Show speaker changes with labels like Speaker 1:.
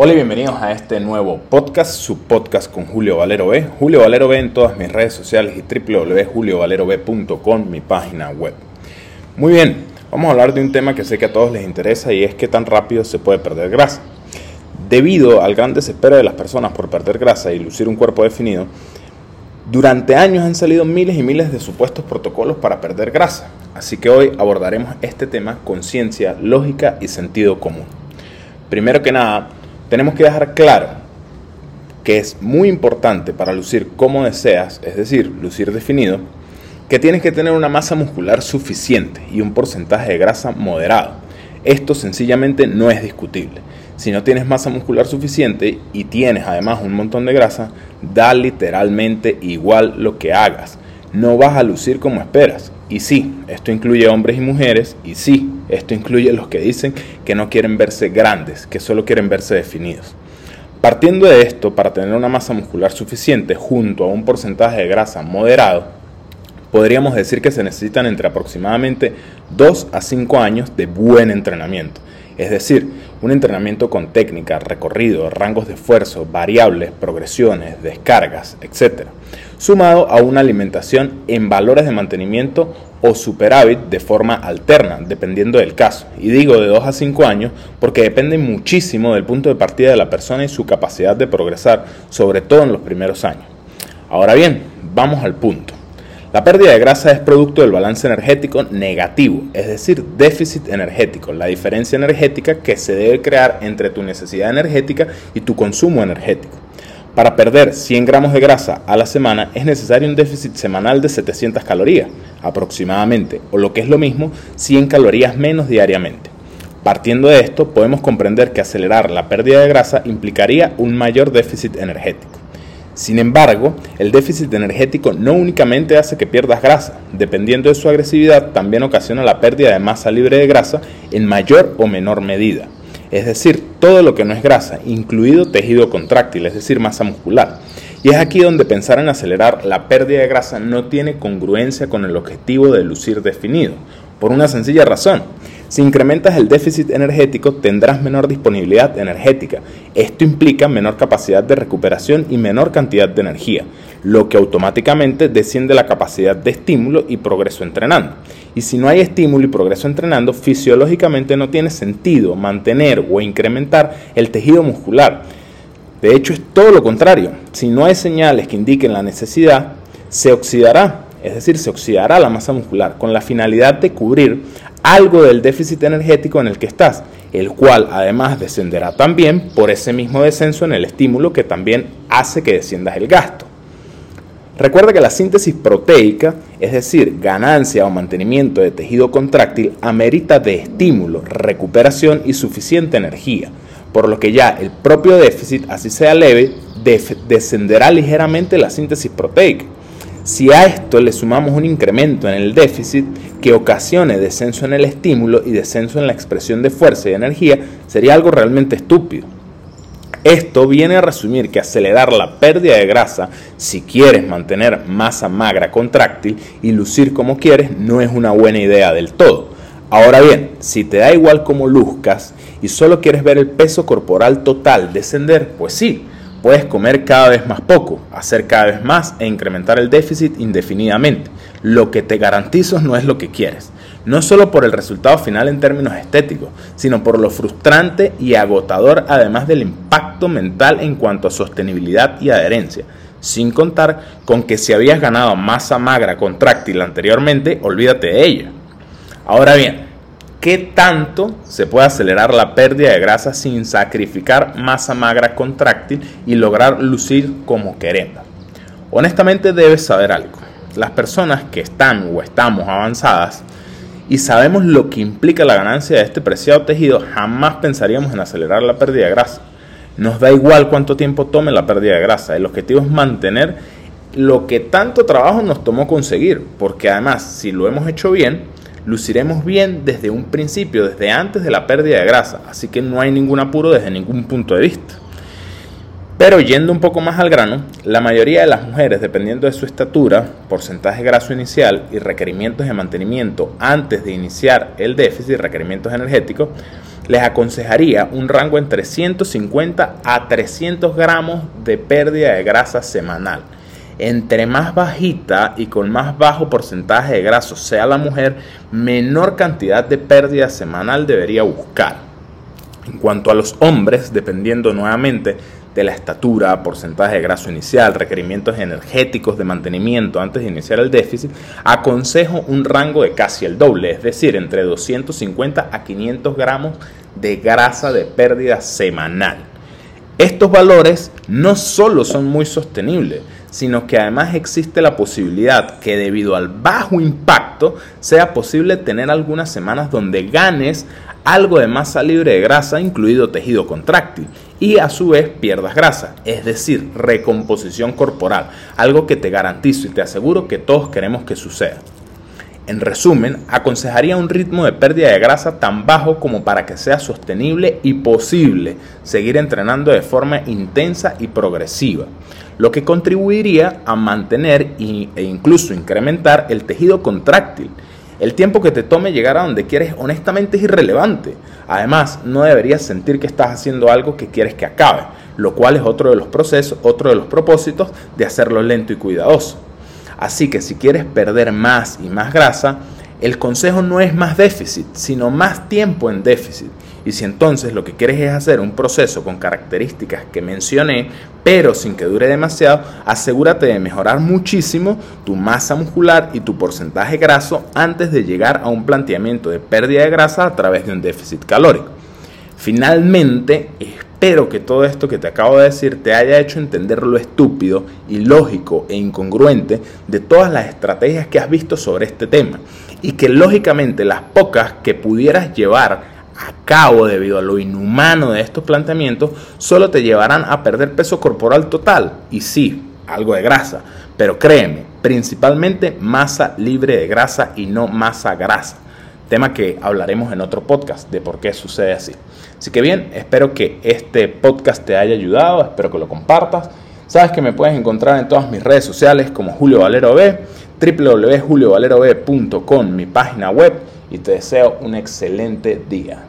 Speaker 1: Hola y bienvenidos a este nuevo podcast, su podcast con Julio Valero B. Julio Valero B en todas mis redes sociales y www.juliovalerob.com, mi página web. Muy bien, vamos a hablar de un tema que sé que a todos les interesa y es qué tan rápido se puede perder grasa. Debido al gran desespero de las personas por perder grasa y lucir un cuerpo definido, durante años han salido miles y miles de supuestos protocolos para perder grasa, así que hoy abordaremos este tema con ciencia, lógica y sentido común. Primero que nada, tenemos que dejar claro que es muy importante para lucir como deseas, es decir, lucir definido, que tienes que tener una masa muscular suficiente y un porcentaje de grasa moderado. Esto sencillamente no es discutible. Si no tienes masa muscular suficiente y tienes además un montón de grasa, da literalmente igual lo que hagas. No vas a lucir como esperas. Y sí, esto incluye hombres y mujeres, y sí, esto incluye los que dicen que no quieren verse grandes, que solo quieren verse definidos. Partiendo de esto, para tener una masa muscular suficiente junto a un porcentaje de grasa moderado, podríamos decir que se necesitan entre aproximadamente 2 a 5 años de buen entrenamiento. Es decir, un entrenamiento con técnica, recorrido, rangos de esfuerzo, variables, progresiones, descargas, etc. Sumado a una alimentación en valores de mantenimiento o superávit de forma alterna, dependiendo del caso. Y digo de 2 a 5 años porque depende muchísimo del punto de partida de la persona y su capacidad de progresar, sobre todo en los primeros años. Ahora bien, vamos al punto. La pérdida de grasa es producto del balance energético negativo, es decir, déficit energético, la diferencia energética que se debe crear entre tu necesidad energética y tu consumo energético. Para perder 100 gramos de grasa a la semana es necesario un déficit semanal de 700 calorías, aproximadamente, o lo que es lo mismo, 100 calorías menos diariamente. Partiendo de esto, podemos comprender que acelerar la pérdida de grasa implicaría un mayor déficit energético. Sin embargo, el déficit energético no únicamente hace que pierdas grasa, dependiendo de su agresividad, también ocasiona la pérdida de masa libre de grasa en mayor o menor medida. Es decir, todo lo que no es grasa, incluido tejido contráctil, es decir, masa muscular. Y es aquí donde pensar en acelerar la pérdida de grasa no tiene congruencia con el objetivo de lucir definido, por una sencilla razón. Si incrementas el déficit energético tendrás menor disponibilidad energética. Esto implica menor capacidad de recuperación y menor cantidad de energía, lo que automáticamente desciende la capacidad de estímulo y progreso entrenando. Y si no hay estímulo y progreso entrenando, fisiológicamente no tiene sentido mantener o incrementar el tejido muscular. De hecho es todo lo contrario. Si no hay señales que indiquen la necesidad, se oxidará es decir, se oxidará la masa muscular con la finalidad de cubrir algo del déficit energético en el que estás, el cual además descenderá también por ese mismo descenso en el estímulo que también hace que desciendas el gasto. Recuerda que la síntesis proteica, es decir, ganancia o mantenimiento de tejido contráctil, amerita de estímulo, recuperación y suficiente energía, por lo que ya el propio déficit, así sea leve, descenderá ligeramente la síntesis proteica. Si a esto le sumamos un incremento en el déficit que ocasione descenso en el estímulo y descenso en la expresión de fuerza y energía, sería algo realmente estúpido. Esto viene a resumir que acelerar la pérdida de grasa si quieres mantener masa magra contráctil y lucir como quieres no es una buena idea del todo. Ahora bien, si te da igual cómo luzcas y solo quieres ver el peso corporal total descender, pues sí, Puedes comer cada vez más poco, hacer cada vez más e incrementar el déficit indefinidamente. Lo que te garantizo no es lo que quieres. No solo por el resultado final en términos estéticos, sino por lo frustrante y agotador además del impacto mental en cuanto a sostenibilidad y adherencia. Sin contar con que si habías ganado masa magra contráctil anteriormente, olvídate de ella. Ahora bien, ¿Qué tanto se puede acelerar la pérdida de grasa sin sacrificar masa magra contráctil y lograr lucir como queremos? Honestamente debes saber algo. Las personas que están o estamos avanzadas y sabemos lo que implica la ganancia de este preciado tejido, jamás pensaríamos en acelerar la pérdida de grasa. Nos da igual cuánto tiempo tome la pérdida de grasa. El objetivo es mantener lo que tanto trabajo nos tomó conseguir, porque además si lo hemos hecho bien, luciremos bien desde un principio, desde antes de la pérdida de grasa, así que no hay ningún apuro desde ningún punto de vista. Pero yendo un poco más al grano, la mayoría de las mujeres, dependiendo de su estatura, porcentaje graso inicial y requerimientos de mantenimiento antes de iniciar el déficit, requerimientos energéticos, les aconsejaría un rango entre 150 a 300 gramos de pérdida de grasa semanal. Entre más bajita y con más bajo porcentaje de grasa sea la mujer, menor cantidad de pérdida semanal debería buscar. En cuanto a los hombres, dependiendo nuevamente de la estatura, porcentaje de graso inicial, requerimientos energéticos de mantenimiento antes de iniciar el déficit, aconsejo un rango de casi el doble, es decir, entre 250 a 500 gramos de grasa de pérdida semanal. Estos valores no solo son muy sostenibles, sino que además existe la posibilidad que debido al bajo impacto sea posible tener algunas semanas donde ganes algo de masa libre de grasa, incluido tejido contráctil, y a su vez pierdas grasa, es decir, recomposición corporal, algo que te garantizo y te aseguro que todos queremos que suceda. En resumen, aconsejaría un ritmo de pérdida de grasa tan bajo como para que sea sostenible y posible seguir entrenando de forma intensa y progresiva, lo que contribuiría a mantener e incluso incrementar el tejido contráctil el tiempo que te tome llegar a donde quieres honestamente es irrelevante. Además, no deberías sentir que estás haciendo algo que quieres que acabe, lo cual es otro de los procesos, otro de los propósitos de hacerlo lento y cuidadoso. Así que si quieres perder más y más grasa, el consejo no es más déficit, sino más tiempo en déficit. Y si entonces lo que quieres es hacer un proceso con características que mencioné, pero sin que dure demasiado, asegúrate de mejorar muchísimo tu masa muscular y tu porcentaje graso antes de llegar a un planteamiento de pérdida de grasa a través de un déficit calórico. Finalmente, espero que todo esto que te acabo de decir te haya hecho entender lo estúpido, ilógico e incongruente de todas las estrategias que has visto sobre este tema y que lógicamente las pocas que pudieras llevar a cabo debido a lo inhumano de estos planteamientos solo te llevarán a perder peso corporal total y sí, algo de grasa, pero créeme, principalmente masa libre de grasa y no masa grasa. Tema que hablaremos en otro podcast de por qué sucede así. Así que bien, espero que este podcast te haya ayudado, espero que lo compartas. Sabes que me puedes encontrar en todas mis redes sociales como Julio Valero B, www.juliovalerob.com, mi página web, y te deseo un excelente día.